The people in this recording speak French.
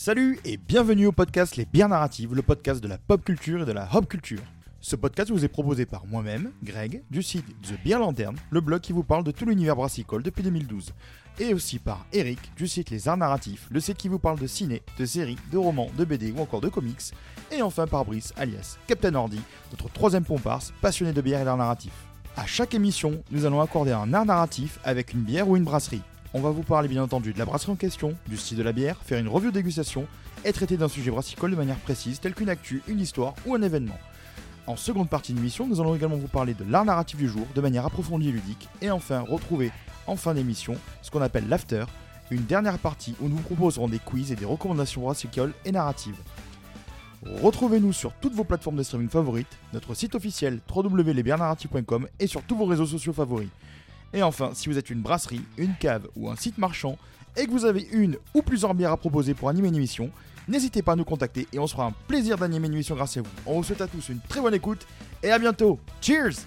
Salut et bienvenue au podcast Les Bières Narratives, le podcast de la pop culture et de la hop culture. Ce podcast vous est proposé par moi-même, Greg, du site The Beer Lantern, le blog qui vous parle de tout l'univers brassicole depuis 2012. Et aussi par Eric, du site Les Arts Narratifs, le site qui vous parle de ciné, de séries, de romans, de BD ou encore de comics. Et enfin par Brice, alias Captain Ordi, notre troisième pomparse, passionné de bière et d'art narratif. À chaque émission, nous allons accorder un art narratif avec une bière ou une brasserie. On va vous parler bien entendu de la brasserie en question, du style de la bière, faire une revue dégustation et traiter d'un sujet brassicole de manière précise tel qu'une actu, une histoire ou un événement. En seconde partie de l'émission, nous allons également vous parler de l'art narratif du jour de manière approfondie et ludique et enfin retrouver en fin d'émission ce qu'on appelle l'after, une dernière partie où nous vous proposerons des quiz et des recommandations brassicoles et narratives. Retrouvez-nous sur toutes vos plateformes de streaming favorites, notre site officiel www.lesbiernarratifs.com et sur tous vos réseaux sociaux favoris. Et enfin, si vous êtes une brasserie, une cave ou un site marchand et que vous avez une ou plusieurs bières à proposer pour animer une émission, n'hésitez pas à nous contacter et on se fera un plaisir d'animer une émission grâce à vous. On vous souhaite à tous une très bonne écoute et à bientôt. Cheers